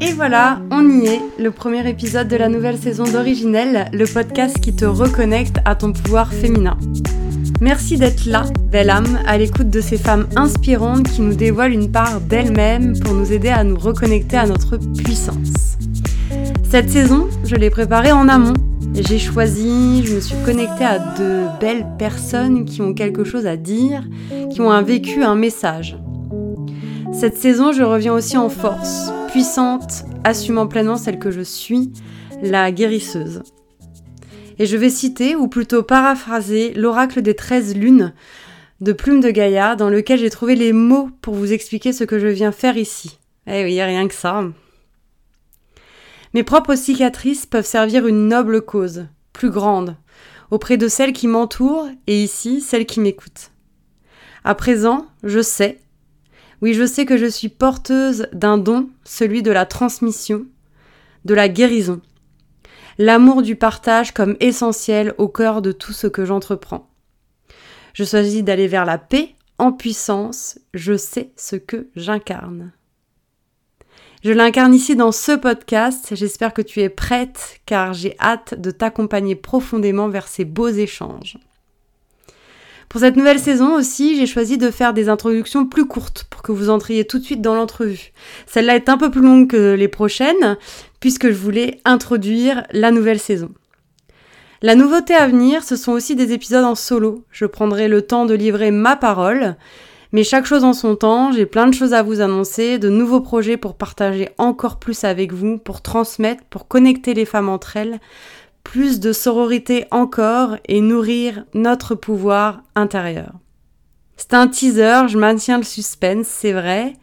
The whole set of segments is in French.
Et voilà, on y est, le premier épisode de la nouvelle saison d'Originelle, le podcast qui te reconnecte à ton pouvoir féminin. Merci d'être là, belle âme, à l'écoute de ces femmes inspirantes qui nous dévoilent une part d'elles-mêmes pour nous aider à nous reconnecter à notre puissance. Cette saison, je l'ai préparée en amont. J'ai choisi, je me suis connectée à de belles personnes qui ont quelque chose à dire, qui ont un vécu, un message. Cette saison, je reviens aussi en force, puissante, assumant pleinement celle que je suis, la guérisseuse. Et je vais citer, ou plutôt paraphraser, l'oracle des 13 lunes de Plume de Gaïa, dans lequel j'ai trouvé les mots pour vous expliquer ce que je viens faire ici. Eh oui, rien que ça. Mes propres cicatrices peuvent servir une noble cause, plus grande, auprès de celles qui m'entourent et ici, celles qui m'écoutent. À présent, je sais, oui, je sais que je suis porteuse d'un don, celui de la transmission, de la guérison l'amour du partage comme essentiel au cœur de tout ce que j'entreprends. Je choisis d'aller vers la paix en puissance, je sais ce que j'incarne. Je l'incarne ici dans ce podcast, j'espère que tu es prête car j'ai hâte de t'accompagner profondément vers ces beaux échanges. Pour cette nouvelle saison aussi, j'ai choisi de faire des introductions plus courtes pour que vous entriez tout de suite dans l'entrevue. Celle-là est un peu plus longue que les prochaines, puisque je voulais introduire la nouvelle saison. La nouveauté à venir, ce sont aussi des épisodes en solo. Je prendrai le temps de livrer ma parole, mais chaque chose en son temps, j'ai plein de choses à vous annoncer, de nouveaux projets pour partager encore plus avec vous, pour transmettre, pour connecter les femmes entre elles, plus de sororité encore et nourrir notre pouvoir intérieur. C'est un teaser, je maintiens le suspense, c'est vrai,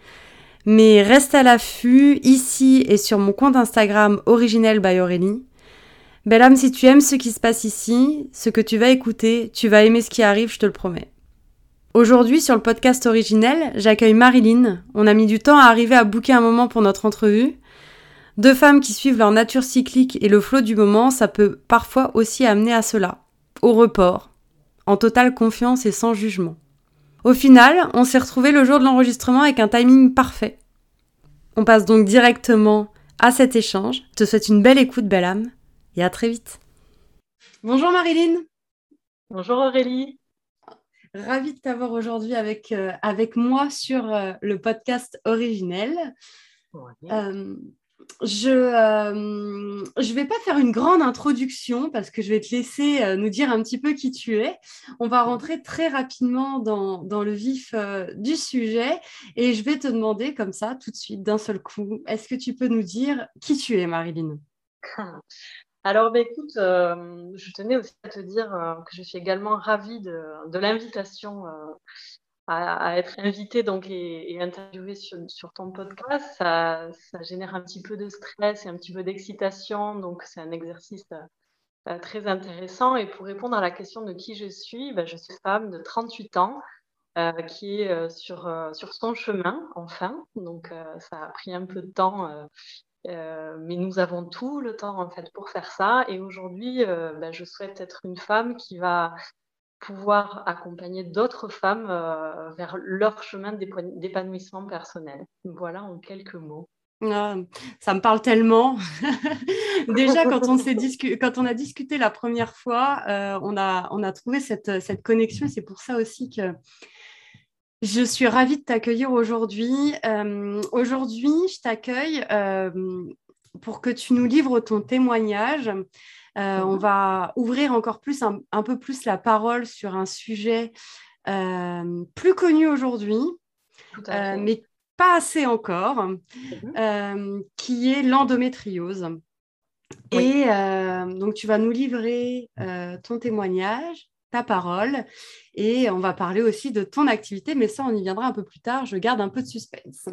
mais reste à l'affût ici et sur mon compte Instagram originel by Aurélie. Belle âme, si tu aimes ce qui se passe ici, ce que tu vas écouter, tu vas aimer ce qui arrive, je te le promets. Aujourd'hui, sur le podcast originel, j'accueille Marilyn. On a mis du temps à arriver à booker un moment pour notre entrevue. Deux femmes qui suivent leur nature cyclique et le flot du moment, ça peut parfois aussi amener à cela, au report, en totale confiance et sans jugement. Au final, on s'est retrouvé le jour de l'enregistrement avec un timing parfait. On passe donc directement à cet échange. Je te souhaite une belle écoute, belle âme, et à très vite. Bonjour Marilyn. Bonjour Aurélie. Ravie de t'avoir aujourd'hui avec, euh, avec moi sur euh, le podcast originel. Euh, je ne euh, vais pas faire une grande introduction parce que je vais te laisser euh, nous dire un petit peu qui tu es. On va rentrer très rapidement dans, dans le vif euh, du sujet et je vais te demander comme ça tout de suite d'un seul coup, est-ce que tu peux nous dire qui tu es, Marilyn? Alors, bah, écoute, je tenais aussi à te dire que je suis également ravie de, de l'invitation à, être invité donc, et, interviewé sur, ton podcast, ça, génère un petit peu de stress et un petit peu d'excitation. Donc, c'est un exercice euh, très intéressant. Et pour répondre à la question de qui je suis, ben, je suis femme de 38 ans euh, qui est euh, sur, sur son chemin, enfin. Donc, ça a pris un peu de temps. mais nous avons tout le temps en fait pour faire ça. Et aujourd'hui, ben, je souhaite être une femme qui va pouvoir accompagner d'autres femmes euh, vers leur chemin d'épanouissement personnel. Voilà en quelques mots. Ah, ça me parle tellement. Déjà, quand on, quand on a discuté la première fois, euh, on, a, on a trouvé cette, cette connexion. C'est pour ça aussi que je suis ravie de t'accueillir aujourd'hui. Euh, aujourd'hui, je t'accueille pour que tu nous livres ton témoignage euh, on va ouvrir encore plus, un, peu plus la parole sur un sujet euh, plus connu aujourd'hui, euh, mais pas assez encore, mhm. qui est l'endométriose. Et donc, tu vas nous livrer ton témoignage, ta parole, et on va parler aussi de ton activité, mais ça, on y viendra un peu plus tard. Je garde un peu de suspense.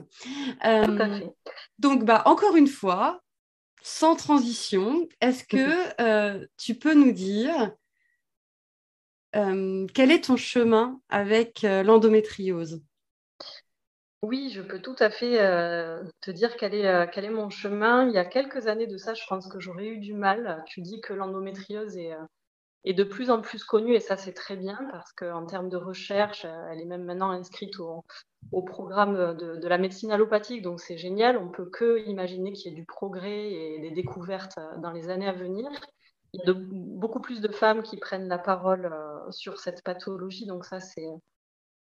donc, bah, encore une fois, sans transition, est-ce que euh, tu peux nous dire euh, quel est ton chemin avec euh, l'endométriose? Oui, je peux tout à fait te dire quel est, quel est mon chemin. Il y a quelques années de ça, je pense que j'aurais eu du mal. Tu dis que l'endométriose est, est de plus en plus connue et ça c'est très bien parce qu'en termes de recherche, elle est même maintenant inscrite au, programme de, la médecine allopathique, donc c'est génial. On peut que imaginer qu'il y ait du progrès et des découvertes dans les années à venir. Il y a beaucoup plus de femmes qui prennent la parole euh, sur cette pathologie, donc ça c'est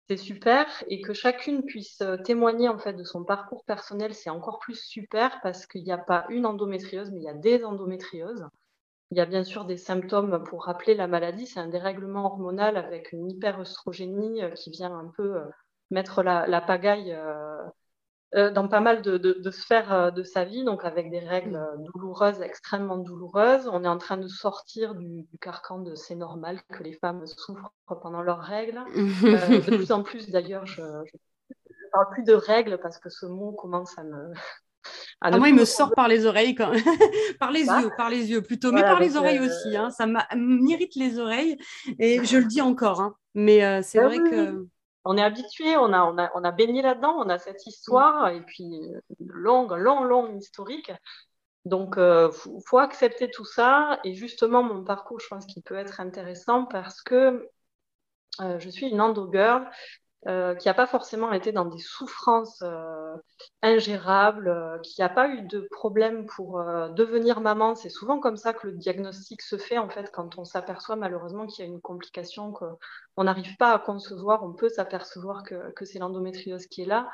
c'est super et que chacune puisse euh, témoigner en fait de son parcours personnel, c'est encore plus super parce qu'il n'y a pas une endométriose, mais il y a des endométrioses. Il y a bien sûr des symptômes pour rappeler la maladie, c'est un dérèglement hormonal avec une hyperœstrogénie euh, qui vient un peu euh, mettre la, pagaille dans pas mal de, sphères de sa vie, donc avec des règles douloureuses, extrêmement douloureuses. On est en train de sortir du, carcan de c'est normal que les femmes souffrent pendant leurs règles. de plus en plus d'ailleurs, je ne parle plus de règles parce que ce mot commence à me, ah, moi, il me sort par les oreilles, quand... par les yeux, par les yeux plutôt, mais par les oreilles euh, aussi. Hein. Ça m'irrite les oreilles et je le dis encore. Hein. Mais euh, c'est bah vrai que. On est habitué, on a, on a, on a baigné là-dedans, on a cette histoire et puis longue, longue, longue historique. Donc, il euh, faut, accepter tout ça. Et justement, mon parcours, je pense qu'il peut être intéressant parce que je suis une endo girl euh, qui n'a pas forcément été dans des souffrances euh, ingérables, euh, qui n'a pas eu de problème pour devenir maman. C'est souvent comme ça que le diagnostic se fait, en fait, quand on s'aperçoit malheureusement qu'il y a une complication qu'on n'arrive pas à concevoir, on peut s'apercevoir que, que c'est l'endométriose qui est là.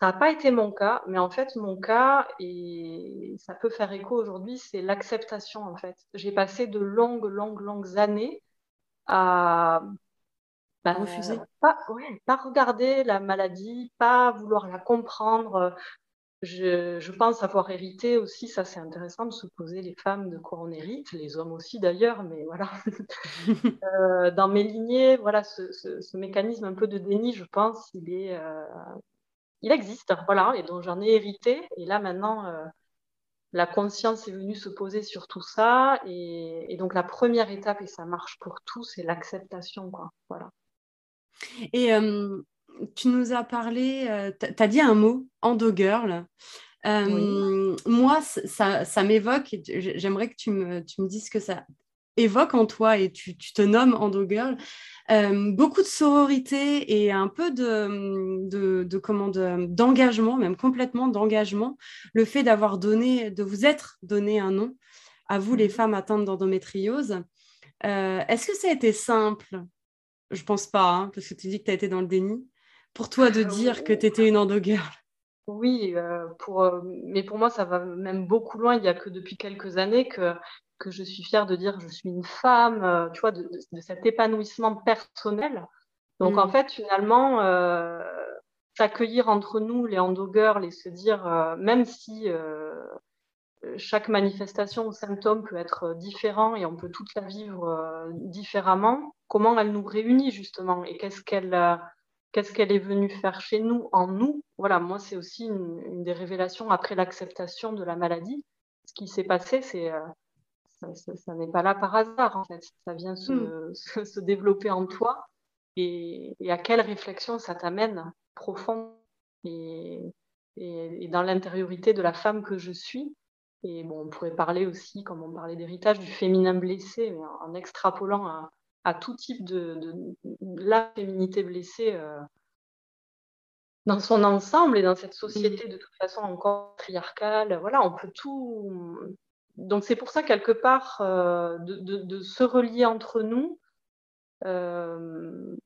Ça n'a pas été mon cas, mais en fait, mon cas, et ça peut faire écho aujourd'hui, c'est l'acceptation, en fait. J'ai passé de longues, longues, longues années à pas refuser. Pas, pas regarder la maladie, pas vouloir la comprendre. Je, je, pense avoir hérité aussi, ça c'est intéressant de se poser les femmes de quoi on hérite, les hommes aussi d'ailleurs, mais voilà. euh, dans mes lignées, voilà, ce, ce, ce, mécanisme un peu de déni, je pense, il est, euh, il existe, voilà, et donc j'en ai hérité. Et là maintenant, euh, la conscience est venue se poser sur tout ça, et, et, donc la première étape, et ça marche pour tous, c'est l'acceptation, quoi. Voilà. Et tu nous as parlé, tu as dit un mot, endo-girl. Moi, ça, ça m'évoque, j'aimerais que tu me, tu me dises ce que ça évoque en toi et tu, tu te nommes endo-girl. beaucoup de sororité et un peu de, de, de comment d'engagement, même complètement d'engagement. Le fait d'avoir donné, de vous être donné un nom à vous, les mmh femmes atteintes d'endométriose. Est-ce que ça a été simple? Je pense pas, hein, parce que tu dis que tu as été dans le déni. Pour toi de dire que tu étais une endo-girl Oui, euh, pour, euh, mais pour moi, ça va même beaucoup loin. Il n'y a que depuis quelques années que, que je suis fière de dire que je suis une femme, euh, tu vois, de, cet épanouissement personnel. Donc, en mm. fait, finalement, s'accueillir entre nous, les endo-girls, et se dire, même si chaque manifestation ou symptôme peut être différent et on peut toute la vivre différemment, comment elle nous réunit justement et qu'est-ce qu'elle qu'est-ce qu'elle est venue faire chez nous, en nous? Voilà, moi, c'est aussi une, des révélations après l'acceptation de la maladie. Ce qui s'est passé, c'est euh, ça, n'est pas là par hasard, en fait. Ça vient se, hmm. développer en toi. Et, à quelle réflexion ça t'amène profond et, et, dans l'intériorité de la femme que je suis. Et bon, on pourrait parler aussi, comme on parlait d'héritage, du féminin blessé, mais en, en extrapolant à, à tout type de, la féminité blessée euh, dans son ensemble et dans cette société de toute façon encore patriarcale. Voilà, on peut tout. Donc c'est pour ça quelque part euh, de, se relier entre nous euh,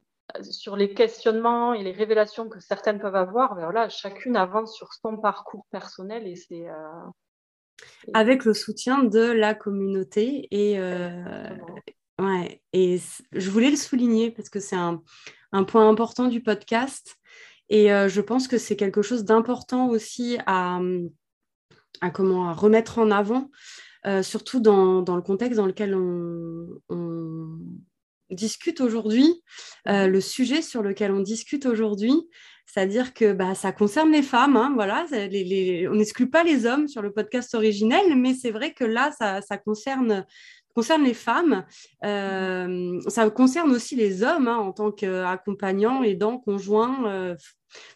sur les questionnements et les révélations que certaines peuvent avoir. Ben voilà, chacune avance sur son parcours personnel et c'est avec le soutien de la communauté et, Ouais, et je voulais le souligner parce que c'est un, point important du podcast. Et euh, je pense que c'est quelque chose d'important aussi à, à, comment, à remettre en avant, euh, surtout dans, le contexte dans lequel on, discute aujourd'hui, euh, le sujet sur lequel on discute aujourd'hui. C'est-à-dire que bah, ça concerne les femmes, hein, voilà, on n'exclut pas les hommes sur le podcast originel, mais c'est vrai que là, ça, ça concerne concerne les femmes, euh, ça concerne aussi les hommes hein, en tant qu'accompagnants, aidants, conjoints, euh,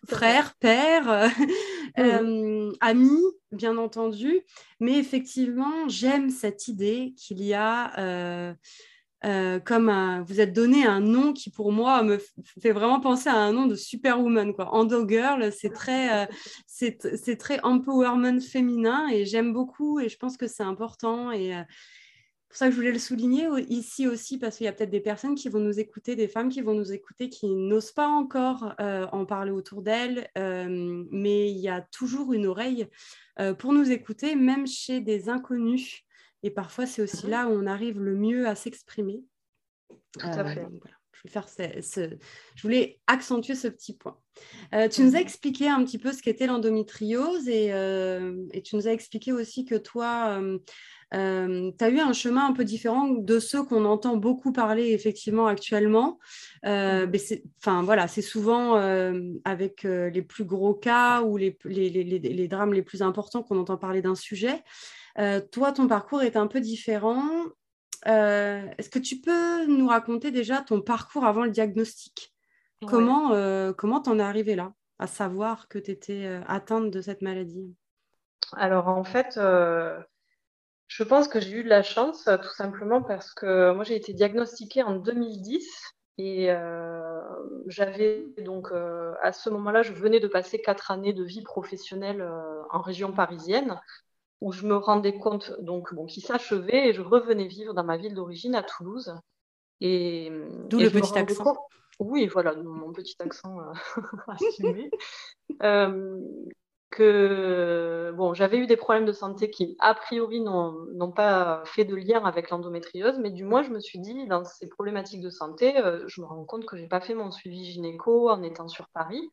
frères, pères, euh, amis, bien entendu. Mais effectivement, j'aime cette idée qu'il y a euh, comme vous êtes donné un nom qui pour moi me fait vraiment penser à un nom de superwoman quoi. Endo Girl, c'est très euh, c'est très empowerment féminin et j'aime beaucoup et je pense que c'est important et euh, pour ça que je voulais le souligner ici aussi parce qu'il y a peut-être des personnes qui vont nous écouter, des femmes qui vont nous écouter qui n'osent pas encore en parler autour d'elles, mais il y a toujours une oreille pour nous écouter, même chez des inconnus. Et parfois, c'est aussi mhm. là où on arrive le mieux à s'exprimer. Tout à euh, fait. Je, vais faire ce, je voulais accentuer ce petit point. Euh, tu nous as mhm. expliqué un petit peu ce qu'était l'endométriose et, euh, et, tu nous as expliqué aussi que toi, tu as eu un chemin un peu différent de ceux qu'on entend beaucoup parler effectivement actuellement. Mhm. Enfin voilà, c'est souvent avec les plus gros cas ou les, les, les, les drames les plus importants qu'on entend parler d'un sujet. Euh, toi, ton parcours est un peu différent. Euh, est-ce que tu peux nous raconter déjà ton parcours avant le diagnostic? Comment euh, comment t'en es arrivée là, à savoir que tu étais atteinte de cette maladie? Alors en fait, je pense que j'ai eu de la chance tout simplement parce que moi j'ai été diagnostiquée en 2010 et j'avais donc à ce moment-là, je venais de passer quatre années de vie professionnelle en région parisienne où je me rendais compte donc bon, qui s'achevait et je revenais vivre dans ma ville d'origine à Toulouse. Et, D'où le petit accent. oui, voilà, mon petit accent euh, assumé. Euh, que bon, j'avais eu des problèmes de santé qui, a priori, n'ont pas fait de lien avec l'endométriose, mais du moins, je me suis dit, dans ces problématiques de santé, euh, je me rends compte que je n'ai pas fait mon suivi gynéco en étant sur Paris.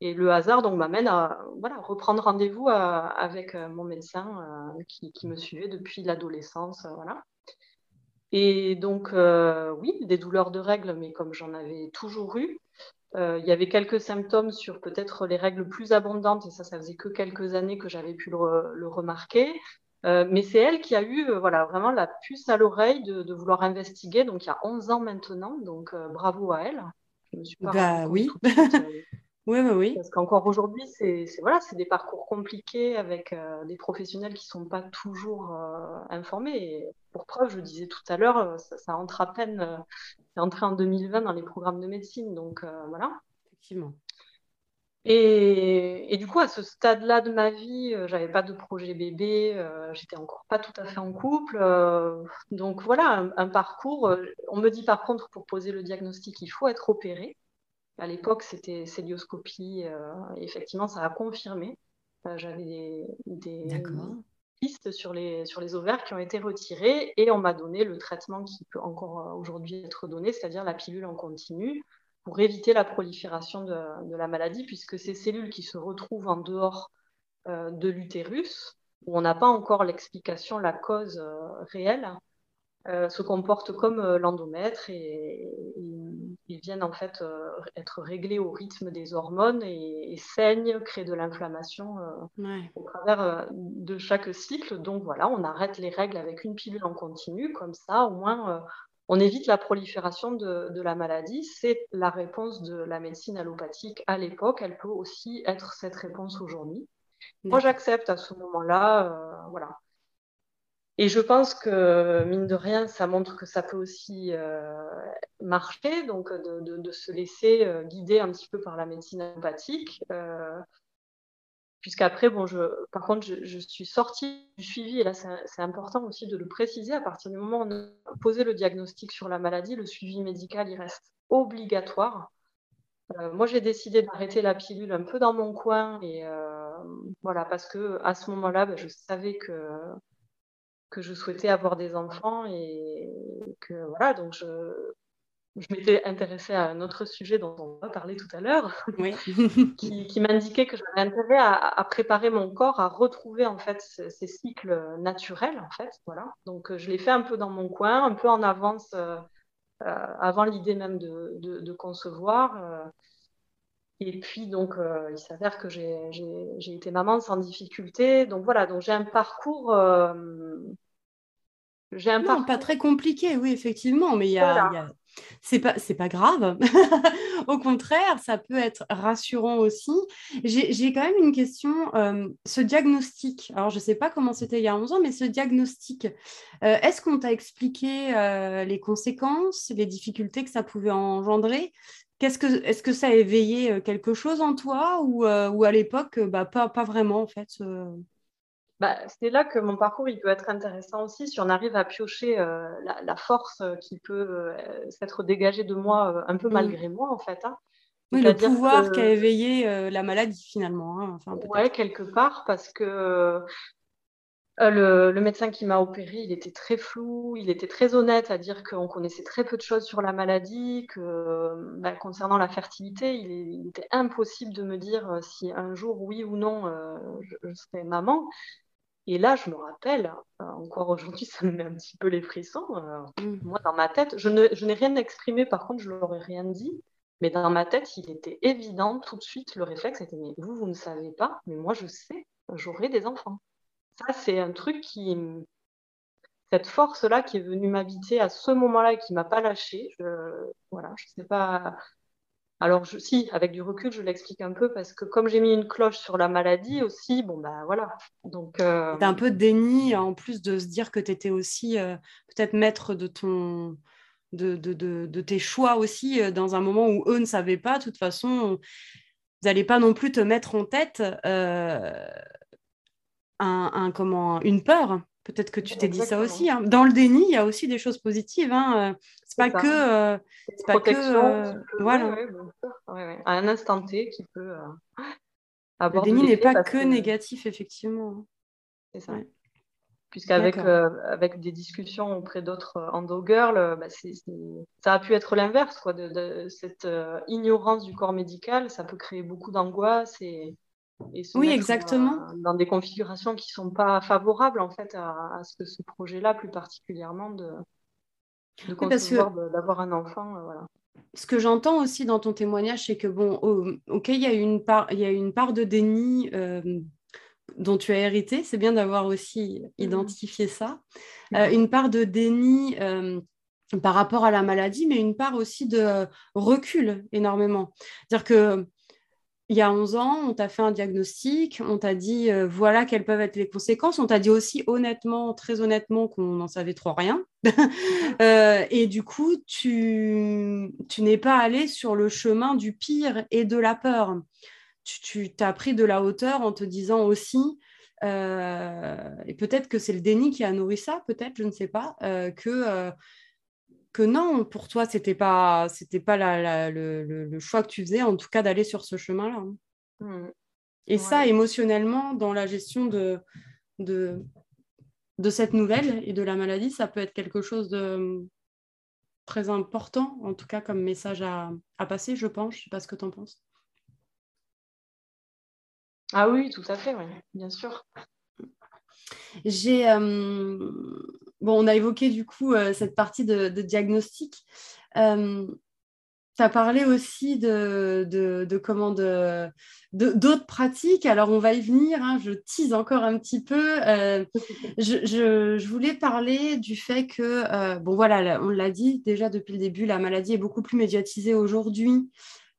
Et le hasard donc m'amène à voilà, reprendre rendez-vous avec euh, mon médecin euh, qui, me suivait depuis l'adolescence. Euh, voilà. Et donc, oui, des douleurs de règles, mais comme j'en avais toujours eu, il y avait quelques symptômes sur peut-être les règles plus abondantes, et ça, ça faisait que quelques années que j'avais pu le, remarquer. mais c'est elle qui a eu voilà, vraiment la puce à l'oreille de, vouloir investiguer, donc il y a 11 ans maintenant, donc bravo à elle. Je me suis pas bah, oui. Oui, oui, oui. Parce qu'encore aujourd'hui, c'est voilà, des parcours compliqués avec euh, des professionnels qui ne sont pas toujours euh, informés. Et pour preuve, je disais tout à l'heure, euh, ça, entre à peine, c'est entré en 2020 dans les programmes de médecine. Donc voilà. Effectivement. Et, et, du coup, à ce stade-là de ma vie, j'avais pas de projet bébé, j'étais encore pas tout à fait en couple. donc voilà, un parcours. on me dit par contre, pour poser le diagnostic, il faut être opéré. À l'époque, c'était célioscopie. Euh, effectivement, ça a confirmé. Euh, j'avais des, pistes sur les, sur les ovaires qui ont été retirées et on m'a donné le traitement qui peut encore euh, aujourd'hui être donné, c'est-à-dire la pilule en continu pour éviter la prolifération de, la maladie, puisque ces cellules qui se retrouvent en dehors de l'utérus, où on n'a pas encore l'explication, la cause réelle, euh, se comportent comme euh, l'endomètre et, ils viennent en fait euh, être réglés au rythme des hormones et, saignent, créent de l'inflammation au travers de chaque cycle. Donc voilà, on arrête les règles avec une pilule en continu, comme ça au moins on évite la prolifération de, de la maladie. C'est la réponse de la médecine allopathique à l'époque. Elle peut aussi être cette réponse aujourd'hui. Moi, j'accepte à ce moment-là. voilà. Et je pense que, mine de rien, ça montre que ça peut aussi euh, marcher, donc de, se laisser euh, guider un petit peu par la médecine empathique. Euh, Puisqu'après, bon, par contre, je, suis sortie du suivi, et là, c'est important aussi de le préciser, à partir du moment où on a posé le diagnostic sur la maladie, le suivi médical, il reste obligatoire. Euh, moi, j'ai décidé d'arrêter la pilule un peu dans mon coin, et voilà, parce que à ce moment-là, ben, je savais que que je souhaitais avoir des enfants et que voilà, donc je, je m'étais intéressée à un autre sujet dont on va parler tout à l'heure, qui, qui m'indiquait que j'avais intérêt à, préparer mon corps à retrouver en fait ces, cycles naturels en fait, voilà. Donc je l'ai fait un peu dans mon coin, un peu en avance, euh, euh, avant l'idée même de, de, concevoir. Euh. Et puis donc il s'avère que j'ai été maman sans difficulté, donc voilà, donc j'ai un parcours j'ai un non, pas très compliqué, oui, effectivement, mais il y a, c'est pas c'est pas grave. Au contraire, ça peut être rassurant aussi. J'ai quand même une question. Euh, ce diagnostic, alors je ne sais pas comment c'était il y a 11 ans, mais ce diagnostic, euh, est-ce qu'on t'a expliqué euh, les conséquences, les difficultés que ça pouvait engendrer? Qu'est-ce que est-ce que ça a éveillé quelque chose en toi ou, ou à l'époque bah, pas, pas vraiment en fait bah, c'est là que mon parcours il peut être intéressant aussi si on arrive à piocher euh, la, force euh, qui peut euh, s'être dégagée de moi un peu mm. malgré moi en fait. Hein. le pouvoir qui a éveillé la maladie finalement. Hein, ouais, quelque part parce que le, médecin qui m'a opéré, il était très flou, il était très honnête à dire qu'on connaissait très peu de choses sur la maladie, que bah, concernant la fertilité, il, était impossible de me dire si un jour, oui ou non, je, je, serais maman. Et là, je me rappelle, euh, encore aujourd'hui, ça me met un petit peu les frissons. Euh, mm. Moi, dans ma tête, je, n'ai rien exprimé, par contre, je leur ai rien dit. Mais dans ma tête, il était évident tout de suite, le réflexe était Mais vous, vous ne savez pas, mais moi, je sais, j'aurai des enfants. Ça, c'est un truc qui. Cette force-là qui est venue m'habiter à ce moment-là et qui m'a pas lâchée. Je, voilà, je sais pas. Alors, je, si, avec du recul, je l'explique un peu parce que comme j'ai mis une cloche sur la maladie aussi, bon, ben voilà. Donc, euh... un peu déni en plus de se dire que tu étais aussi euh, peut-être maître de ton. De, de, de, tes choix aussi euh, dans un moment où eux ne savaient pas. De toute façon, vous n'allez pas non plus te mettre en tête un, un, comment, une peur Peut-être que tu t'es dit ça aussi. Hein. Dans le déni, il y a aussi des choses positives. Hein. C'est pas que. Euh, c'est pas que. Euh, voilà. à un instant T qui peut euh, Le déni n'est pas que, négatif, effectivement. C'est ça. Puisqu'avec avec des discussions auprès d'autres endo-girls, bah, ça a pu être l'inverse. De, de, cette ignorance du corps médical, ça peut créer beaucoup d'angoisse et oui, exactement. Dans, des configurations qui ne sont pas favorables en fait à, ce que ce projet-là, plus particulièrement de, de concevoir d'avoir un enfant. Euh, voilà. Ce que j'entends aussi dans ton témoignage, c'est que bon, ok, il y a une part, il y a une part de déni. Euh, dont tu as hérité, c'est bien d'avoir aussi mmh. identifié ça. Euh, une part de déni par rapport à la maladie, mais une part aussi de recul énormément. C'est-à-dire que il y a 11 ans, on t'a fait un diagnostic, on t'a dit euh, voilà quelles peuvent être les conséquences. On t'a dit aussi honnêtement, très honnêtement, qu'on n'en savait trop rien. Euh, et du coup, tu, tu n'es pas allé sur le chemin du pire et de la peur. Tu, t'as pris de la hauteur en te disant aussi, euh, et peut-être que c'est le déni qui a nourri ça, peut-être, je ne sais pas, que que non, pour toi, c'était pas, c'était pas le, choix que tu faisais, en tout cas d'aller sur ce chemin-là. Hein. Mmh. Et ça, émotionnellement, dans la gestion de, de, de cette nouvelle et de la maladie, ça peut être quelque chose de très important, en tout cas comme message à, passer, je pense. Je ne sais pas ce que tu en penses. Ah oui, tout à fait, oui, bien sûr. J'ai, euh, bon, on a évoqué du coup euh, cette partie de, diagnostic. Euh, tu as parlé aussi de, de, comment de, d'autres pratiques. Alors, on va y venir. Hein, je tease encore un petit peu. Euh, je, je, voulais parler du fait que, bon, voilà, on l'a dit déjà depuis le début, la maladie est beaucoup plus médiatisée aujourd'hui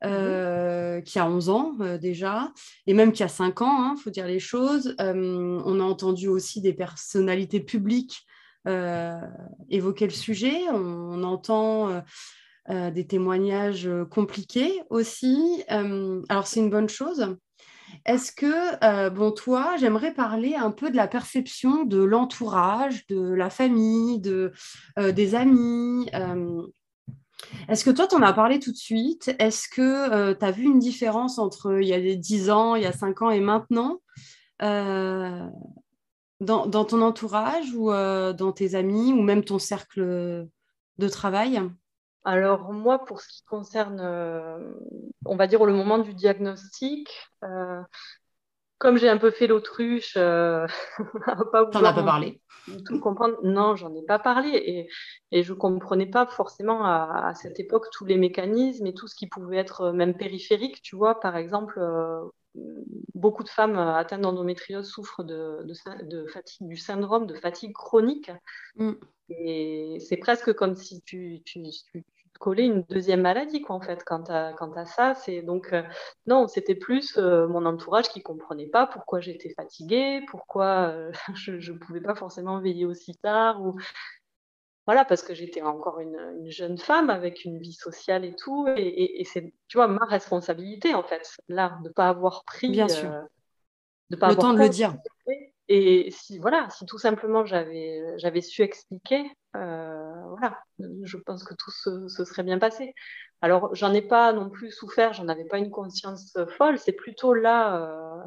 euh, qui a 11 ans déjà, et même qui a 5 ans, il hein, faut dire les choses. On a entendu aussi des personnalités publiques évoquer le sujet. On, entend des témoignages compliqués aussi. alors c'est une bonne chose. Est-ce que, bon, toi, j'aimerais parler un peu de la perception de l'entourage, de la famille, de, des amis. Est-ce que toi, tu en as parlé tout de suite? Est-ce que euh, tu as vu une différence entre il y a 10 ans, il y a 5 ans et maintenant? Euh, dans, ton entourage ou euh, dans tes amis ou même ton cercle de travail? Alors moi, pour ce qui concerne, on va dire, le moment du diagnostic, comme j'ai un peu fait l'autruche, euh, t'en as pas parlé. Tout comprendre, non, j'en ai pas parlé et, et je comprenais pas forcément à, cette époque tous les mécanismes et tout ce qui pouvait être euh, même périphérique. Tu vois, par exemple, euh, beaucoup de femmes atteintes d'endométriose souffrent de, de, fatigue, du syndrome de fatigue chronique. Mm. Et c'est presque comme si tu, tu, tu coller une deuxième maladie, quoi, en fait, quant à, quant à ça. C'est donc, euh, non, c'était plus euh, mon entourage qui comprenait pas pourquoi j'étais fatiguée, pourquoi euh, je ne pouvais pas forcément veiller aussi tard, ou voilà, parce que j'étais encore une, une, jeune femme avec une vie sociale et tout, et, et, c'est, tu vois, ma responsabilité, en fait, là, de ne pas avoir pris... Bien sûr. de pas le temps de le dire. Et si, voilà, si tout simplement j'avais, j'avais su expliquer, euh, voilà, je pense que tout se, serait bien passé. Alors, j'en ai pas non plus souffert, j'en avais pas une conscience folle, c'est plutôt là, euh,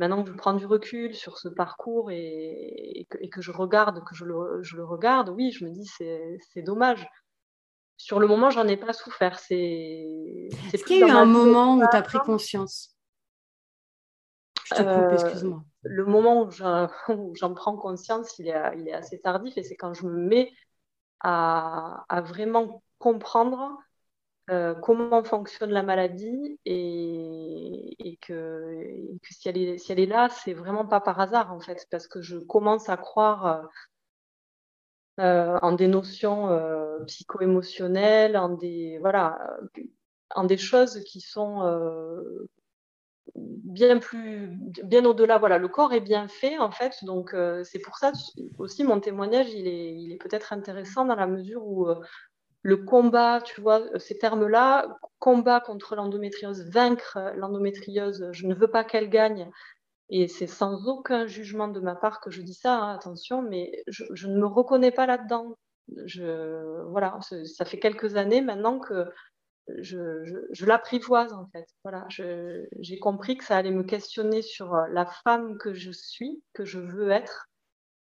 maintenant que je prends du recul sur ce parcours et, que, je regarde, que je le, je le, regarde, oui, je me dis c'est, c'est dommage. Sur le moment, j'en ai pas souffert. C'est, Est-ce qu'il y a eu un moment où tu as pris conscience? Je te coupe, euh, excuse-moi le moment où j'en prends conscience, il est, il est, assez tardif et c'est quand je me mets à, vraiment comprendre euh, comment fonctionne la maladie et, que, si, elle est, si, elle est, là, c'est vraiment pas par hasard en fait, parce que je commence à croire euh, en des notions euh, psycho-émotionnelles, en des voilà, en des choses qui sont bien plus, bien au-delà. Voilà, le corps est bien fait en fait, donc euh, c'est pour ça aussi mon témoignage, il est, peut-être intéressant dans la mesure où euh, le combat, tu vois, ces termes-là, combat contre l'endométriose, vaincre l'endométriose, je ne veux pas qu'elle gagne. Et c'est sans aucun jugement de ma part que je dis ça, hein, attention, mais je, je, ne me reconnais pas là-dedans. Je, voilà, ça fait quelques années maintenant que je, l'apprivoise en fait. Voilà, j'ai compris que ça allait me questionner sur euh, la femme que je suis, que je veux être,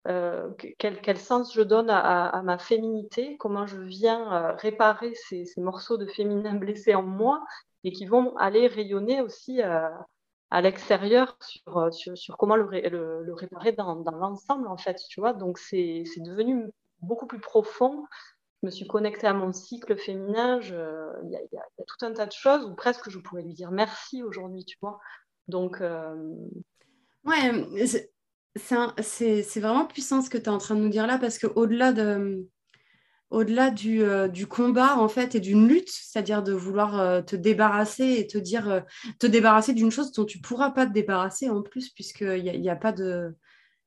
euh, quel, sens je donne à, ma féminité, comment je viens euh, réparer ces, morceaux de féminin blessés en moi et qui vont aller rayonner aussi à l'extérieur sur, comment le, réparer dans, dans l'ensemble en fait, tu vois? Donc c'est devenu beaucoup plus profond je me suis connectée à mon cycle féminin. Il y, a tout un tas de choses où presque je pourrais lui dire merci aujourd'hui, tu vois? Donc. Euh... Ouais, c'est vraiment puissant ce que tu es en train de nous dire là, parce qu'au-delà de. Au-delà du, euh, du, combat en fait et d'une lutte, c'est-à-dire de vouloir euh, te débarrasser et te dire euh, te débarrasser d'une chose dont tu pourras pas te débarrasser en plus puisqu'il n'y a, a, pas de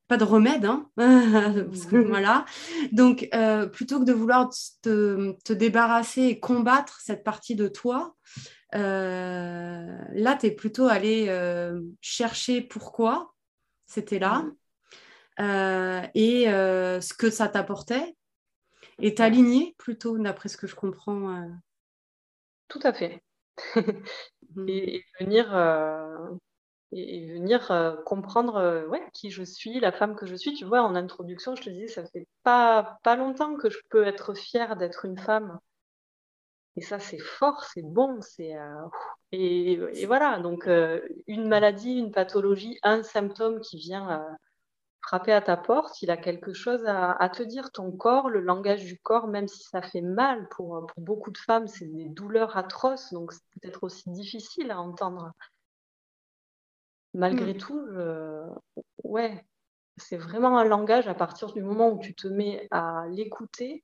pas de remède, hein voilà. Donc, euh, plutôt que de vouloir te, débarrasser et combattre cette partie de toi, là, tu es plutôt allé chercher pourquoi c'était là mm. et ce que ça t'apportait et t'aligner plutôt, d'après ce que je comprends. Tout à fait. Mm. et, venir et, venir euh, comprendre euh, ouais, qui je suis, la femme que je suis. Tu vois, en introduction, je te disais, ça fait pas, pas longtemps que je peux être fière d'être une femme. Et ça, c'est fort, c'est bon, c'est euh, et, et, voilà. Donc, une maladie, une pathologie, un symptôme qui vient frapper à ta porte, il a quelque chose à, à, te dire. Ton corps, le langage du corps, même si ça fait mal pour, pour beaucoup de femmes, c'est des douleurs atroces, donc c'est peut-être aussi difficile à entendre malgré mm. tout, ouais, c'est vraiment un langage à partir du moment où tu te mets à l'écouter,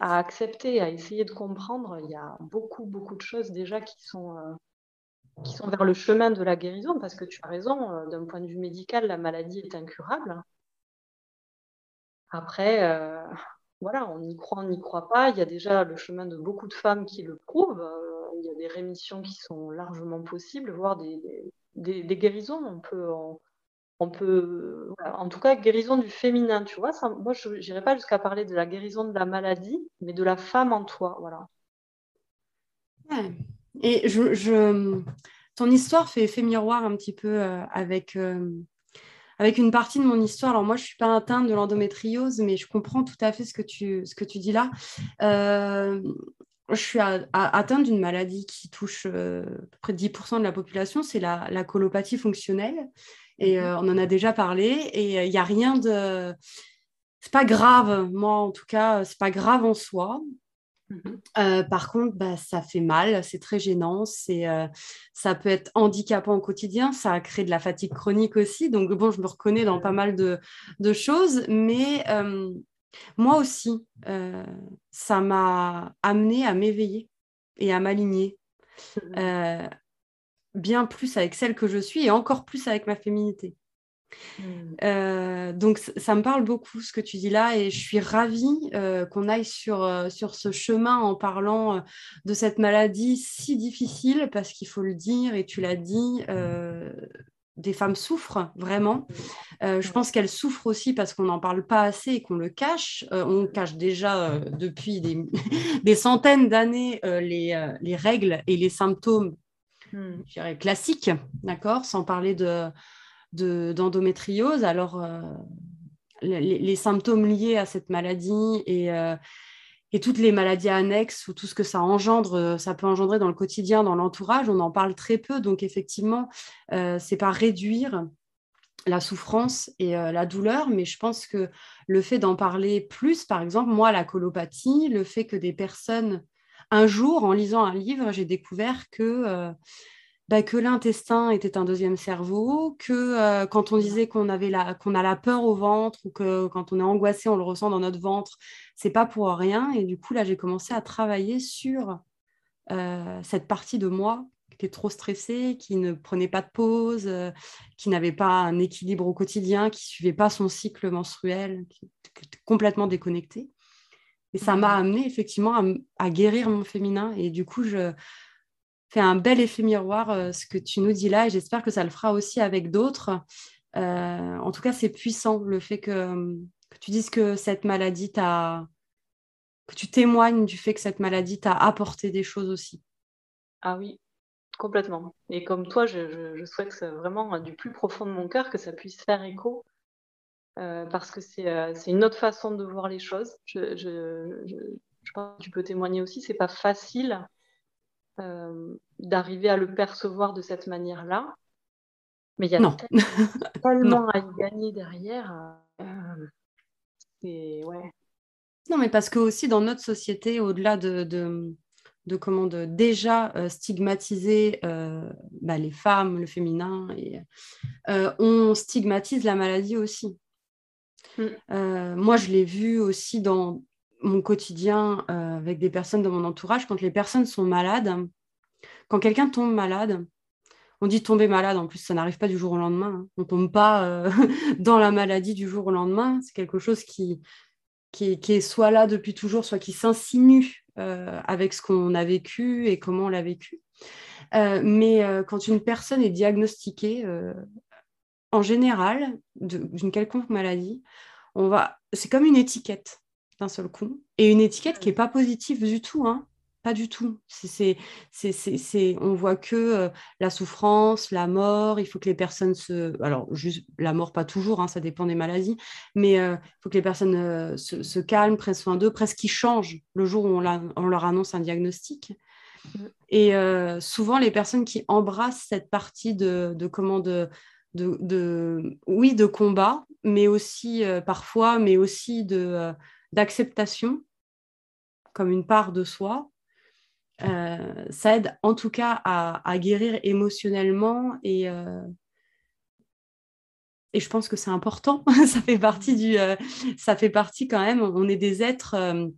à accepter, à essayer de comprendre. Il y a beaucoup, beaucoup de choses déjà qui sont, euh, qui sont vers le chemin de la guérison, parce que tu as raison, euh, d'un point de vue médical, la maladie est incurable. Après, euh, voilà, on y croit, on n'y croit pas. Il y a déjà le chemin de beaucoup de femmes qui le prouvent. il y a des rémissions qui sont largement possibles, voire des, des, guérisons. On peut, on, peut en tout cas, guérison du féminin, tu vois. Moi, je n'irai pas jusqu'à parler de la guérison de la maladie, mais de la femme en toi, voilà. Et je, je, ton histoire fait, miroir un petit peu euh, avec, euh, avec une partie de mon histoire. Alors moi, je ne suis pas atteinte de l'endométriose, mais je comprends tout à fait ce que tu, ce que tu dis là. Euh, je suis atteinte d'une maladie qui touche à peu près 10% de la population, c'est la, colopathie fonctionnelle. Et mhm. euh, on en a déjà parlé. Et il euh, n'y a rien de. C'est pas grave, moi en tout cas, c'est pas grave en soi. Mhm. par contre, bah, ça fait mal, c'est très gênant, c'est, ça peut être handicapant au quotidien, ça a créé de la fatigue chronique aussi. Donc, bon, je me reconnais dans pas mal de, de choses, mais Moi aussi, ça m'a amené à m'éveiller et à m'aligner. Bien plus avec celle que je suis et encore plus avec ma féminité. Mmh. Euh, donc ça me parle beaucoup ce que tu dis là et je suis ravie euh, qu'on aille sur, euh, sur ce chemin en parlant de cette maladie si difficile parce qu'il faut le dire et tu l'as dit, des femmes souffrent vraiment. je pense qu'elles souffrent aussi parce qu'on n'en parle pas assez et qu'on le cache. on cache déjà depuis des, des centaines d'années les, les, règles et les symptômes mmh. classiques, d'accord, sans parler de d'endométriose. Alors, euh, les, symptômes liés à cette maladie et, euh, et, toutes les maladies annexes ou tout ce que ça engendre, euh, ça peut engendrer dans le quotidien, dans l'entourage, on en parle très peu. Donc, effectivement, c'est pas réduire la souffrance et la douleur, mais je pense que le fait d'en parler plus, par exemple, moi, la colopathie, le fait que des personnes, un jour, en lisant un livre, j'ai découvert que bah, que l'intestin était un deuxième cerveau, que euh, quand on disait qu'on avait la, qu'on a la peur au ventre ou que quand on est angoissé, on le ressent dans notre ventre, c'est pas pour rien. Et du coup, là, j'ai commencé à travailler sur euh, cette partie de moi qui était trop stressée, qui ne prenait pas de pause, euh, qui n'avait pas un équilibre au quotidien, qui suivait pas son cycle menstruel, qui, était complètement déconnectée. Et ça m'a amené effectivement à, à, guérir mon féminin. Et du coup, je, fait un bel effet miroir euh, ce que tu nous dis là et j'espère que ça le fera aussi avec d'autres. Euh, en tout cas, c'est puissant le fait que, tu dises que cette maladie t'a que tu témoignes du fait que cette maladie t'a apporté des choses aussi. Ah oui, complètement. Et comme toi, je, souhaite vraiment du plus profond de mon cœur que ça puisse faire écho euh, parce que c'est une autre façon de voir les choses. Je, je, pense que tu peux témoigner aussi, c'est pas facile euh, d'arriver à le percevoir de cette manière-là. Mais il y a non. tellement, à y gagner derrière. Euh, ouais. Non, mais parce que aussi dans notre société, au-delà de, de, comment de déjà euh, stigmatiser bah, les femmes, le féminin, et, on stigmatise la maladie aussi. Mm. moi, je l'ai vu aussi dans, mon quotidien euh, avec des personnes dans mon entourage, quand les personnes sont malades, quand quelqu'un tombe malade, on dit tomber malade, en plus ça n'arrive pas du jour au lendemain, hein. on ne tombe pas euh, dans la maladie du jour au lendemain, c'est quelque chose qui, qui, est soit là depuis toujours, soit qui s'insinue euh, avec ce qu'on a vécu et comment on l'a vécu. mais quand une personne est diagnostiquée, en général, d'une quelconque maladie, on va, c'est comme une étiquette d'un seul coup. Et une étiquette qui n'est pas positive du tout, hein. pas du tout. C'est, c'est, on voit que euh, la souffrance, la mort, il faut que les personnes se... Alors, juste la mort, pas toujours, hein, ça dépend des maladies, mais euh, il faut que les personnes euh, se, calment, prennent soin d'eux, presque qu'ils changent le jour où on, on, leur annonce un diagnostic. Mm. Et souvent, les personnes qui embrassent cette partie de, de comment de, de, oui, de combat, mais aussi parfois, mais aussi de d'acceptation comme une part de soi, euh, ça aide en tout cas à, guérir émotionnellement et, euh, et je pense que c'est important. ça fait partie du, euh, ça fait partie quand même. On est des êtres,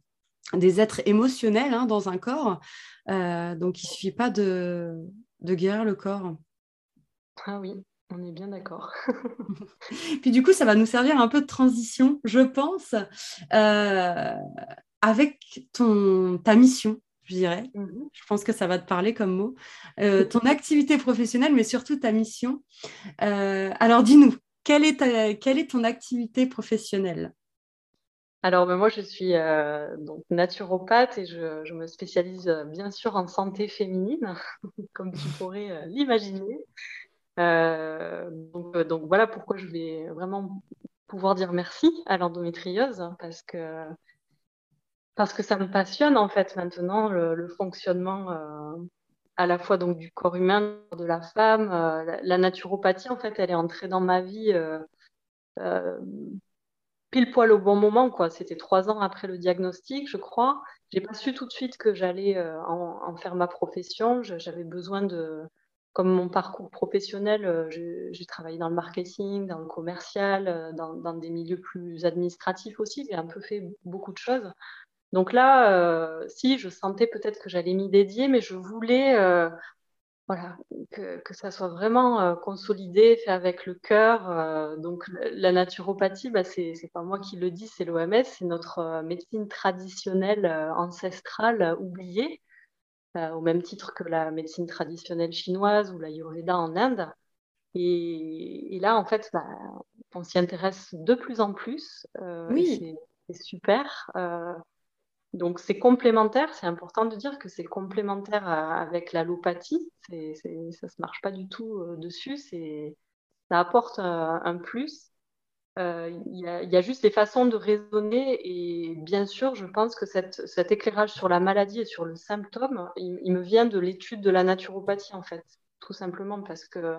des êtres émotionnels hein, dans un corps, donc il suffit pas de, de guérir le corps. Ah oui, on est bien d'accord. Puis du coup, ça va nous servir un peu de transition, je pense, euh, avec ton, ta mission, je dirais. Mhm. Je pense que ça va te parler comme mot. Euh, ton activité professionnelle, mais surtout ta mission. Euh, alors dis-nous, quelle est, quelle est ton activité professionnelle? Alors, ben, moi, je suis donc naturopathe et je, je, me spécialise bien sûr en santé féminine, comme tu pourrais l'imaginer. Euh, donc, voilà pourquoi je vais vraiment pouvoir dire merci à l'endométriose hein, parce que parce que ça me passionne en fait maintenant le, fonctionnement euh, à la fois donc du corps humain de la femme la, naturopathie en fait elle est entrée dans ma vie pile poil au bon moment quoi. C'était trois ans après le diagnostic je crois. J'ai pas su tout de suite que j'allais en, faire ma profession. J'avais besoin de comme mon parcours professionnel, j'ai travaillé dans le marketing, dans le commercial, dans, dans, des milieux plus administratifs aussi. J'ai un peu fait beaucoup de choses. Donc là, si, je sentais peut-être que j'allais m'y dédier, mais je voulais voilà, que, ça soit vraiment euh, consolidé, fait avec le cœur. Euh, donc la naturopathie, bah, c'est pas moi qui le dis, c'est l'OMS, c'est notre euh, médecine traditionnelle ancestrale oubliée, au même titre que la médecine traditionnelle chinoise ou l'ayurveda en Inde. Et, et, là, en fait, bah, on s'y intéresse de plus en plus. oui. C'est super. Donc c'est complémentaire, c'est important de dire que c'est complémentaire avec l'allopathie, ça ne se marche pas du tout euh, dessus, ça apporte un, plus. Euh, il y, a juste des façons de raisonner et bien sûr, je pense que cet éclairage sur la maladie et sur le symptôme, il me vient de l'étude de la naturopathie en fait, tout simplement parce que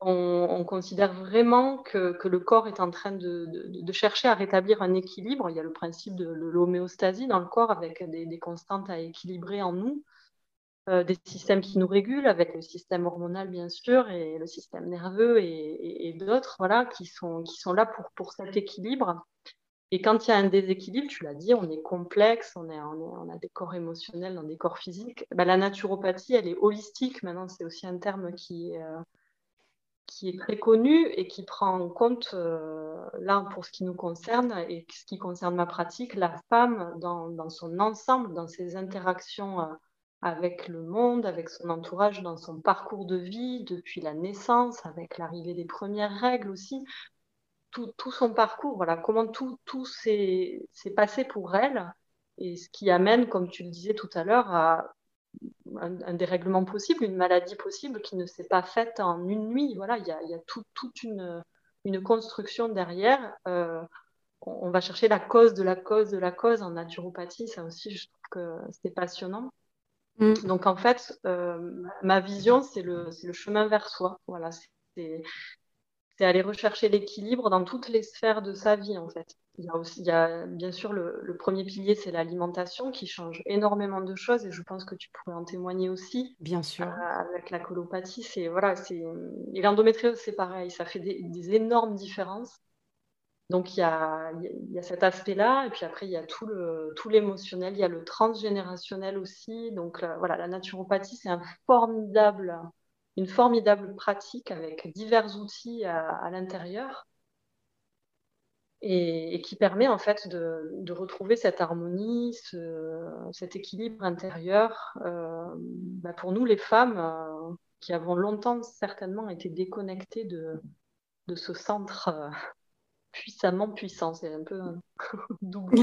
on, considère vraiment que, le corps est en train de, chercher à rétablir un équilibre. Il y a le principe de l'homéostasie dans le corps avec des, constantes à équilibrer en nous, des systèmes qui nous régulent avec le système hormonal bien sûr et le système nerveux et, d'autres voilà, qui, sont, qui sont là pour, pour cet équilibre. Et quand il y a un déséquilibre, tu l'as dit, on est complexe, on, est, on, a des corps émotionnels dans des corps physiques. Ben, la naturopathie, elle est holistique. Maintenant, c'est aussi un terme qui. Euh, qui est très connu et qui prend en compte, euh, là pour ce qui nous concerne et ce qui concerne ma pratique, la femme dans, son ensemble, dans ses interactions euh, avec le monde, avec son entourage, dans son parcours de vie, depuis la naissance, avec l'arrivée des premières règles aussi, tout, son parcours, voilà, comment tout, s'est passé pour elle et ce qui amène, comme tu le disais tout à l'heure, à un, dérèglement possible, une maladie possible qui ne s'est pas faite en une nuit. Voilà, il y a, toute une, une, construction derrière. Euh, on, va chercher la cause de la cause de la cause en naturopathie. Ça aussi, je trouve que c'est passionnant. Mm. Donc en fait, euh, ma vision, c'est le, le, chemin vers soi. Voilà, c'est aller rechercher l'équilibre dans toutes les sphères de sa vie, en fait. Il y a, aussi, il y a bien sûr le, premier pilier, c'est l'alimentation qui change énormément de choses et je pense que tu pourrais en témoigner aussi. Bien sûr. Euh, avec la colopathie, c'est voilà, c'est et l'endométriose, c'est pareil, ça fait des, énormes différences. Donc il y a, cet aspect-là et puis après il y a tout l'émotionnel, il y a le transgénérationnel aussi. Donc voilà, la naturopathie, c'est une formidable pratique avec divers outils à, l'intérieur et, qui permet en fait de, retrouver cette harmonie, cet équilibre intérieur. Euh, bah, pour nous, les femmes, euh, qui avons longtemps certainement été déconnectées de, ce centre euh, puissamment puissant. C'est un peu double.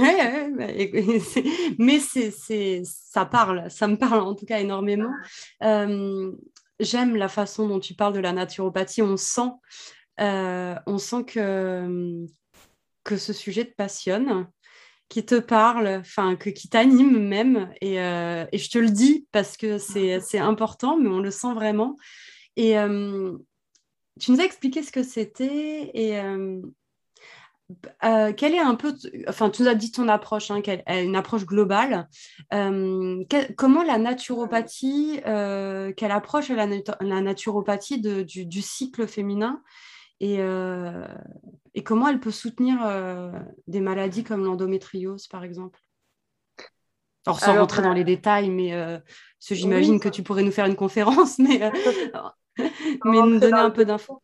mais c'est, ça parle, ça me parle en tout cas énormément j'aime la façon dont tu parles de la naturopathie. On sent, euh, on sent que, que ce sujet te passionne, qui te parle, enfin, que, qui t'anime même. Et, euh, et, je te le dis parce que c'est important, mais on le sent vraiment. Et euh, tu nous as expliqué ce que c'était et euh, quelle est un peu, enfin, tu nous as dit ton approche, hein, une approche globale. Euh, comment la naturopathie, euh, quelle approche la, la naturopathie du, cycle féminin et, et, comment elle peut soutenir des maladies comme l'endométriose, par exemple? Alors, sans rentrer dans les détails, mais j'imagine que tu pourrais nous faire une conférence, mais, mais nous donner un peu d'infos.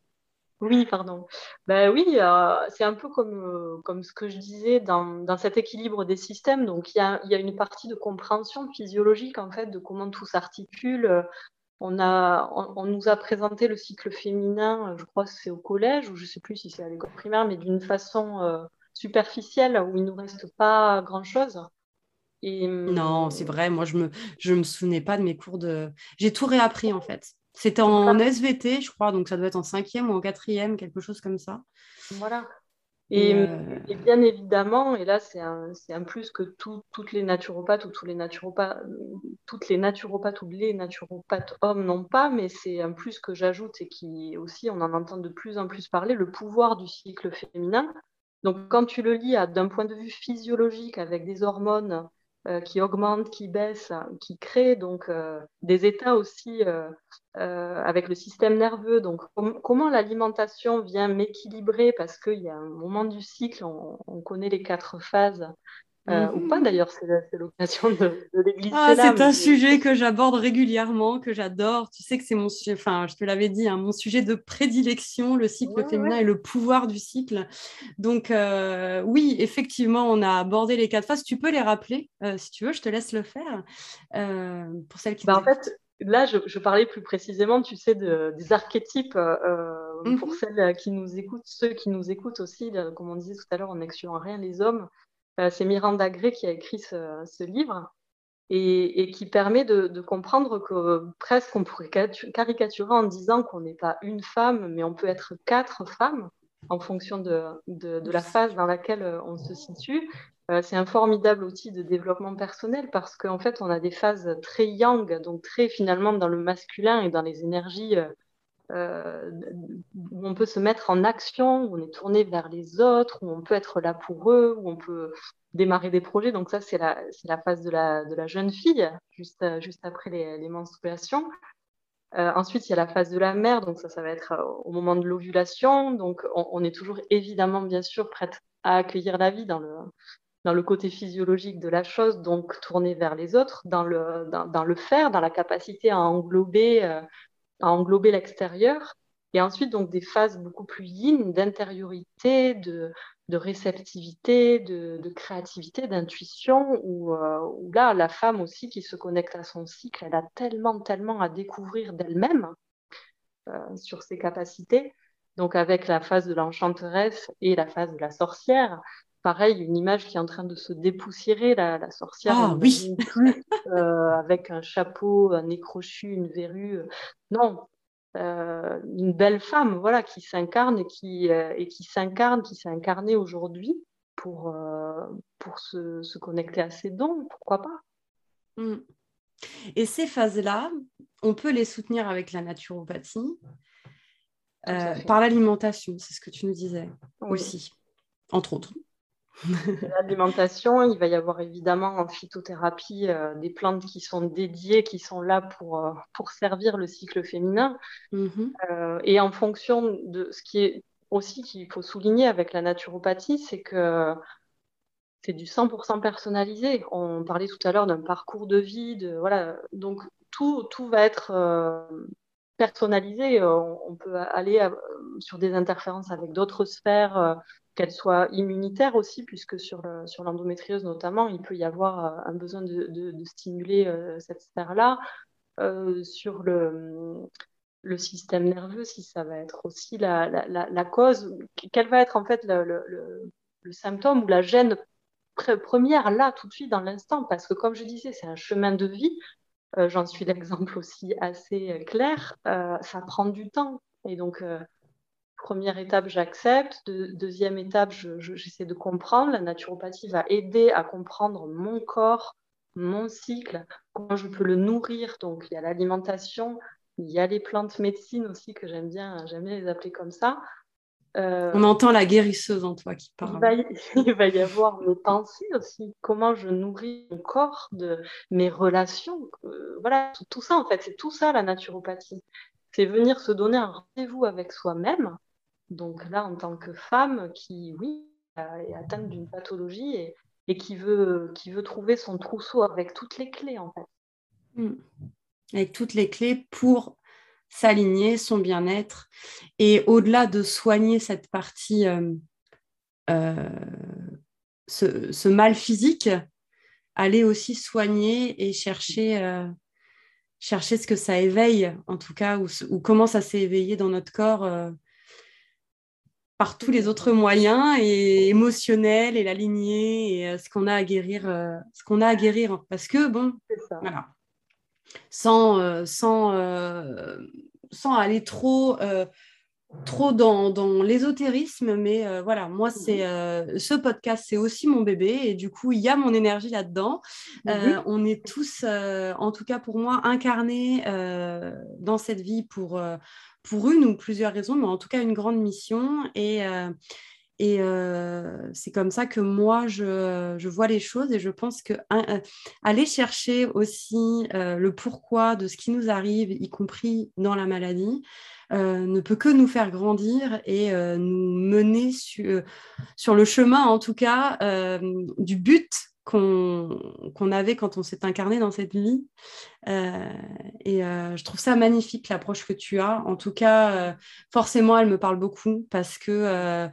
Oui, pardon. Ben oui, euh, c'est un peu comme, euh, comme ce que je disais dans, dans cet équilibre des systèmes. Donc, il y a, y a, une partie de compréhension physiologique, en fait, de comment tout s'articule. On, a, on, nous a présenté le cycle féminin, je crois que c'est au collège, ou je ne sais plus si c'est à l'école primaire, mais d'une façon euh, superficielle, où il ne nous reste pas grand-chose. Et, non, c'est vrai, moi, je ne me, je me souvenais pas de mes cours de... J'ai tout réappris, en fait. C'était en SVT, je crois, donc ça doit être en cinquième ou en quatrième, quelque chose comme ça. Voilà. Et, euh, bien évidemment, et là c'est un, un, plus que toutes les naturopathes ou tous les naturopathes, toutes les naturopathes ou les naturopathes hommes n'ont pas, mais c'est un plus que j'ajoute et qui aussi on en entend de plus en plus parler, le pouvoir du cycle féminin. Donc quand tu le lis d'un point de vue physiologique avec des hormones qui augmente, qui baisse, qui crée donc des états aussi avec le système nerveux. Donc, comment l'alimentation vient m'équilibrer? Parce qu'il y a un moment du cycle, on connaît les quatre phases euh, ou pas mhm. d'ailleurs, c'est l'occasion de, de les Ah, c'est un sujet que j'aborde régulièrement, que j'adore. Tu sais que c'est mon sujet, enfin, je te l'avais dit, hein, mon sujet de prédilection, le cycle féminin et le pouvoir du cycle. Donc, euh, oui, effectivement, on a abordé les quatre phases. Tu peux les rappeler, euh, si tu veux, je te laisse le faire. pour celles qui. Bah, en fait, là, je, parlais plus précisément, tu sais, de, des archétypes pour mhm. celles qui nous écoutent, ceux qui nous écoutent aussi, comme on disait tout à l'heure, en n'excluant rien les hommes. Euh, c'est Miranda Gray qui a écrit ce, livre et, qui permet de, comprendre que presque on pourrait caricaturer en disant qu'on n'est pas une femme, mais on peut être quatre femmes en fonction de, la phase dans laquelle euh, on se situe. Euh, c'est un formidable outil de développement personnel parce qu'en fait, on a des phases très yang, donc très finalement dans le masculin et dans les énergies euh, où on peut se mettre en action, où on est tourné vers les autres, où on peut être là pour eux, où on peut démarrer des projets. Donc ça, c'est la, phase de la, jeune fille, juste, juste après les. Euh, ensuite, il y a la phase de la mère, donc ça, ça va être euh, au moment de l'ovulation. Donc, on, est toujours évidemment, bien sûr, prête à accueillir la vie dans le, côté physiologique de la chose, donc tourner vers les autres, dans le faire, dans la capacité à englober à englober l'extérieur. Et ensuite, donc, des phases beaucoup plus yin d'intériorité, de, de, réceptivité, de, de créativité, d'intuition, où, euh, là, la femme aussi qui se connecte à son cycle, elle a tellement, tellement à découvrir d'elle-même euh, sur ses capacités. Donc, avec la phase de l'enchanteresse et la phase de la sorcière, pareil, une image qui est en train de se dépoussiérer, la, la sorcière, ah, oui. euh, avec un chapeau, un nez crochu, une verrue. Non, euh, une belle femme, voilà, qui s'incarne et qui, euh, et qui s'incarne, qui s'est incarnée aujourd'hui pour, euh, pour se, se, connecter à ses dons, pourquoi pas. Mm. Et ces phases-là, on peut les soutenir avec la naturopathie, par l'alimentation, c'est ce que tu nous disais aussi, entre autres. L'alimentation, il va y avoir évidemment en phytothérapie euh, des plantes qui sont dédiées, qui sont là pour, euh, pour servir le cycle féminin. Mm-hmm. Euh, et en fonction de ce qui est aussi qu'il faut souligner avec la naturopathie, c'est que c'est du 100% personnalisé. On parlait tout à l'heure d'un parcours de vie, de, voilà. donc tout, tout va être personnalisé. On, on, peut aller sur des interférences avec d'autres sphères qu'elle soit immunitaire aussi, puisque sur, l'endométriose notamment, il peut y avoir euh, un besoin de, de, stimuler euh, cette sphère-là. Euh, sur le, le système nerveux, si ça va être aussi la, la, la, cause, quel va être en fait le, le, le symptôme ou la gêne première là, tout de suite, dans l'instant, parce que comme je disais, c'est un chemin de vie. J'en suis l'exemple aussi assez clair. ça prend du temps. Et donc, Première étape, j'accepte. deuxième étape, j'essaie de comprendre. La naturopathie va aider à comprendre mon corps, mon cycle, comment je peux le nourrir. Donc, il y a l'alimentation, il y a les plantes médecines aussi que j'aime bien, j'aime bien les appeler comme ça. Euh, On entend la guérisseuse en toi qui parle. Il va y, avoir mes pensées aussi, comment je nourris mon corps, de mes relations. Euh, voilà, tout, tout, ça en fait, c'est tout ça la naturopathie. C'est venir se donner un rendez-vous avec soi-même donc là, en tant que femme qui, oui, est atteinte d'une pathologie et, qui, veut, qui veut trouver son trousseau avec toutes les clés, en fait. Hmm. Avec toutes les clés pour s'aligner, son bien-être. Et au-delà de soigner cette partie, euh, euh, ce, mal physique, aller aussi soigner et chercher, euh, chercher ce que ça éveille, en tout cas, ou comment ça s'est éveillé dans notre corps par tous les autres moyens et émotionnels et la lignée et euh, ce qu'on a à guérir, euh, ce qu'on a à guérir. Parce que bon, voilà, sans, euh, sans, sans aller trop, trop dans, dans l'ésotérisme, mais voilà, moi, c'est mhm. ce podcast, c'est aussi mon bébé et du coup, il y a mon énergie là-dedans. Mhm. on est tous, en tout cas pour moi, incarnés dans cette vie pour pour une ou plusieurs raisons, mais en tout cas une grande mission. Et, euh, Et c'est comme ça que moi, je, vois les choses et je pense que aller chercher aussi le pourquoi de ce qui nous arrive, y compris dans la maladie, ne peut que nous faire grandir et nous mener sur le chemin, en tout cas, du but qu'on avait quand on s'est incarné dans cette vie. Euh, et euh, je trouve ça magnifique, l'approche que tu as. En tout cas, euh, forcément, elle me parle beaucoup parce que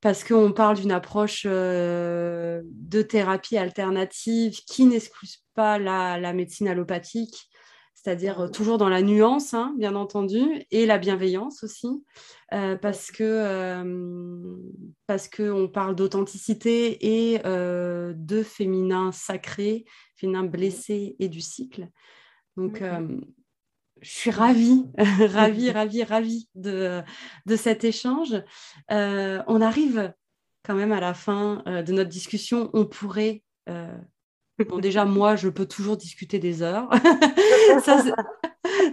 parce qu'on parle d'une approche de thérapie alternative qui n'excuse pas la, médecine allopathique, c'est-à-dire euh, toujours dans la nuance, hein, bien entendu, et la bienveillance aussi, euh, parce que euh, parce qu'on parle d'authenticité et de féminin sacré, féminin blessé et du cycle. Donc, je suis ravie, ravie, ravie, ravie de, de cet échange. on arrive quand même à la fin de notre discussion. On pourrait Bon, déjà, moi, je peux toujours discuter des heures.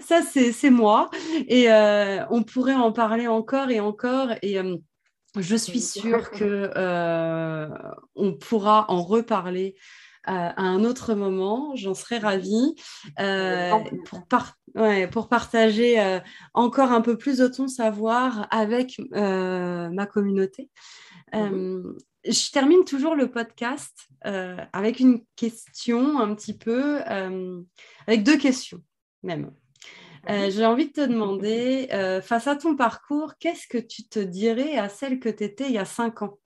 ça, c'est moi. Et euh, on pourrait en parler encore et encore. Et euh, je suis sûre que euh, on pourra en reparler à un autre moment. J'en serais ravie pour, pour, partager encore un peu plus de ton savoir avec ma communauté. Mhm je termine toujours le podcast euh, avec une question un petit peu, euh, avec deux questions même. Euh, j'ai envie de te demander, face à ton parcours, qu'est-ce que tu te dirais à celle que tu étais il y a cinq ans?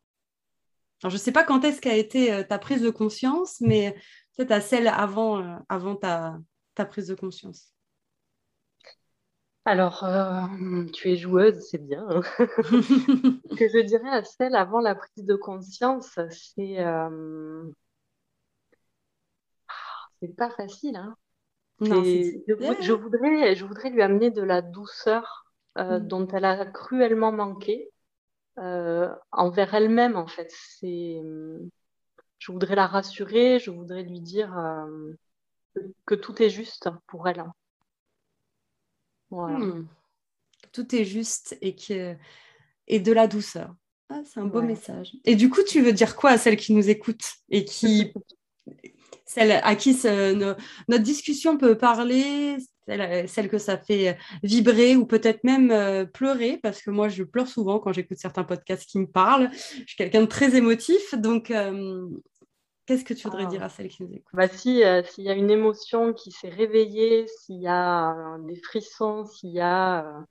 Alors, Je ne sais pas quand est-ce qu'a été ta prise de conscience, mais peut-être à celle avant, avant ta, ta prise de conscience. Alors, euh, tu es joueuse, c'est bien. Hein. Ce que je dirais à celle avant la prise de conscience, c'est euh, c'est pas facile. Hein. je, voudrais, je voudrais lui amener de la douceur euh, mm. dont elle a cruellement manqué envers elle-même, en fait. C'est, je voudrais la rassurer, je voudrais lui dire que tout est juste pour elle. Hein. Hmm. Tout est juste et, que... et de la douceur. Ah, c'est un beau message. Et du coup, tu veux dire quoi à celles qui nous écoutent et qui, celles à qui notre discussion peut parler, celles, que ça fait vibrer ou peut-être même euh, pleurer, parce que moi, je pleure souvent quand j'écoute certains podcasts qui me parlent. Je suis quelqu'un de très émotif, donc euh, Qu'est-ce que tu voudrais dire à celles qui nous écoutent bah, si, euh, S'il y a une émotion qui s'est réveillée, s'il y a euh, des frissons, s'il y a euh,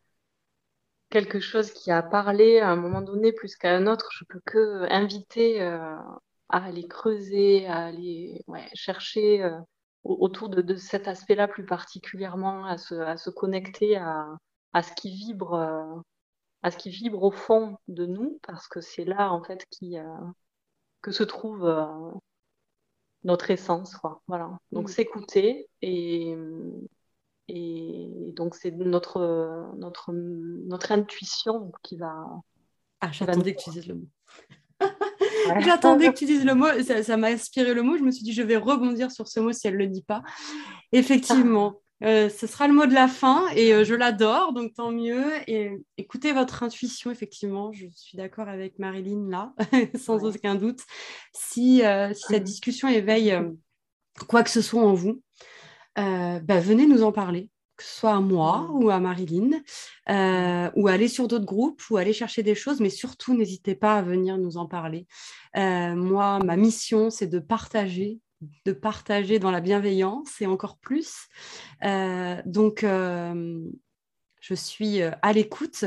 quelque chose qui a parlé à un moment donné plus qu'à un autre, je peux que inviter à aller creuser, à aller chercher autour de, cet aspect-là plus particulièrement, à se, à se connecter à, à, ce qui vibre, à ce qui vibre au fond de nous, parce que c'est là en fait qui, que se trouve notre essence, quoi. Voilà. Donc mm. s'écouter et, et donc c'est notre, notre, notre intuition qui va. Ah, j'attendais que tu dises le mot. J'attendais que tu dises le mot, ça m'a inspiré le mot. Je me suis dit, je vais rebondir sur ce mot si elle ne le dit pas. Effectivement, euh, ce sera le mot de la fin et euh, je l'adore, donc tant mieux. Et écoutez votre intuition, effectivement, je suis d'accord avec Marilyn là, sans aucun doute. Si, euh, si, cette discussion éveille quoi que ce soit en vous, bah, venez nous en parler, que ce soit à moi ou à Marilyn, ou aller sur d'autres groupes ou aller chercher des choses, mais surtout n'hésitez pas à venir nous en parler. moi, ma mission, c'est de partager de partager dans la bienveillance et encore plus. Euh, donc, euh, je suis euh, à l'écoute.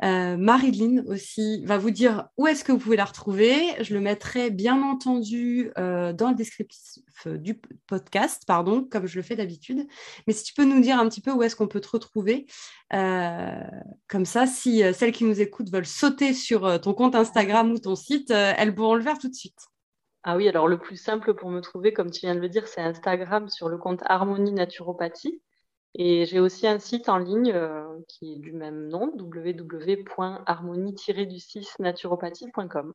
Marilyn aussi va vous dire où est-ce que vous pouvez la retrouver. Je le mettrai bien entendu dans le descriptif du podcast, pardon, comme je le fais d'habitude. Mais si tu peux nous dire un petit peu où est-ce qu'on peut te retrouver, comme ça, si celles qui nous écoutent veulent sauter sur ton compte Instagram ou ton site, elles pourront le faire tout de suite. Ah oui, alors le plus simple pour me trouver, comme tu viens de le dire, c'est Instagram sur le compte Harmonie Naturopathie. Et j'ai aussi un site en ligne euh, qui est du même nom, www.harmonie-du6naturopathie.com.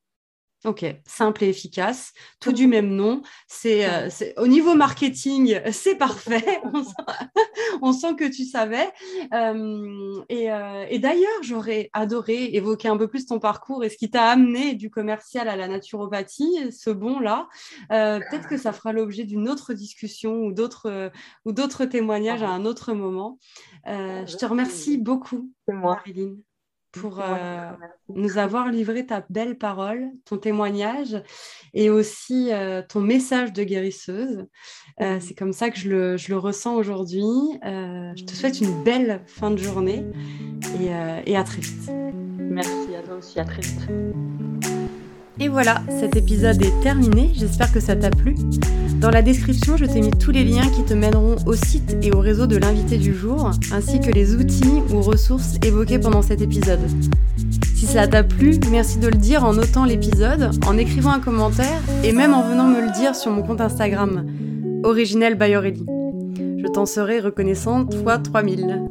Ok, simple et efficace, tout du même nom. C'est euh, au niveau marketing, c'est parfait. On sent, que tu savais. Euh, euh, et, d'ailleurs, j'aurais adoré évoquer un peu plus ton parcours et ce qui t'a amené du commercial à la naturopathie, ce bon-là. Peut-être que ça fera l'objet d'une autre discussion ou d'autres ou d'autres témoignages à un autre moment. je te remercie beaucoup, Marilyn pour euh, nous avoir livré ta belle parole, ton témoignage et aussi euh, ton message de guérisseuse. Euh, c'est comme ça que je le, je le ressens aujourd'hui. je te souhaite une belle fin de journée et, et à très vite. Merci à toi aussi, à très vite. Et voilà, cet épisode est terminé, j'espère que ça t'a plu. Dans la description, je t'ai mis tous les liens qui te mèneront au site et au réseau de l'invité du jour, ainsi que les outils ou ressources évoqués pendant cet épisode. Si cela t'a plu, merci de le dire en notant l'épisode, en écrivant un commentaire et même en venant me le dire sur mon compte Instagram, originel. Je t'en serai reconnaissante fois 3000.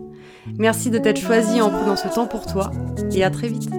Merci de t'être choisi en prenant ce temps pour toi et à très vite.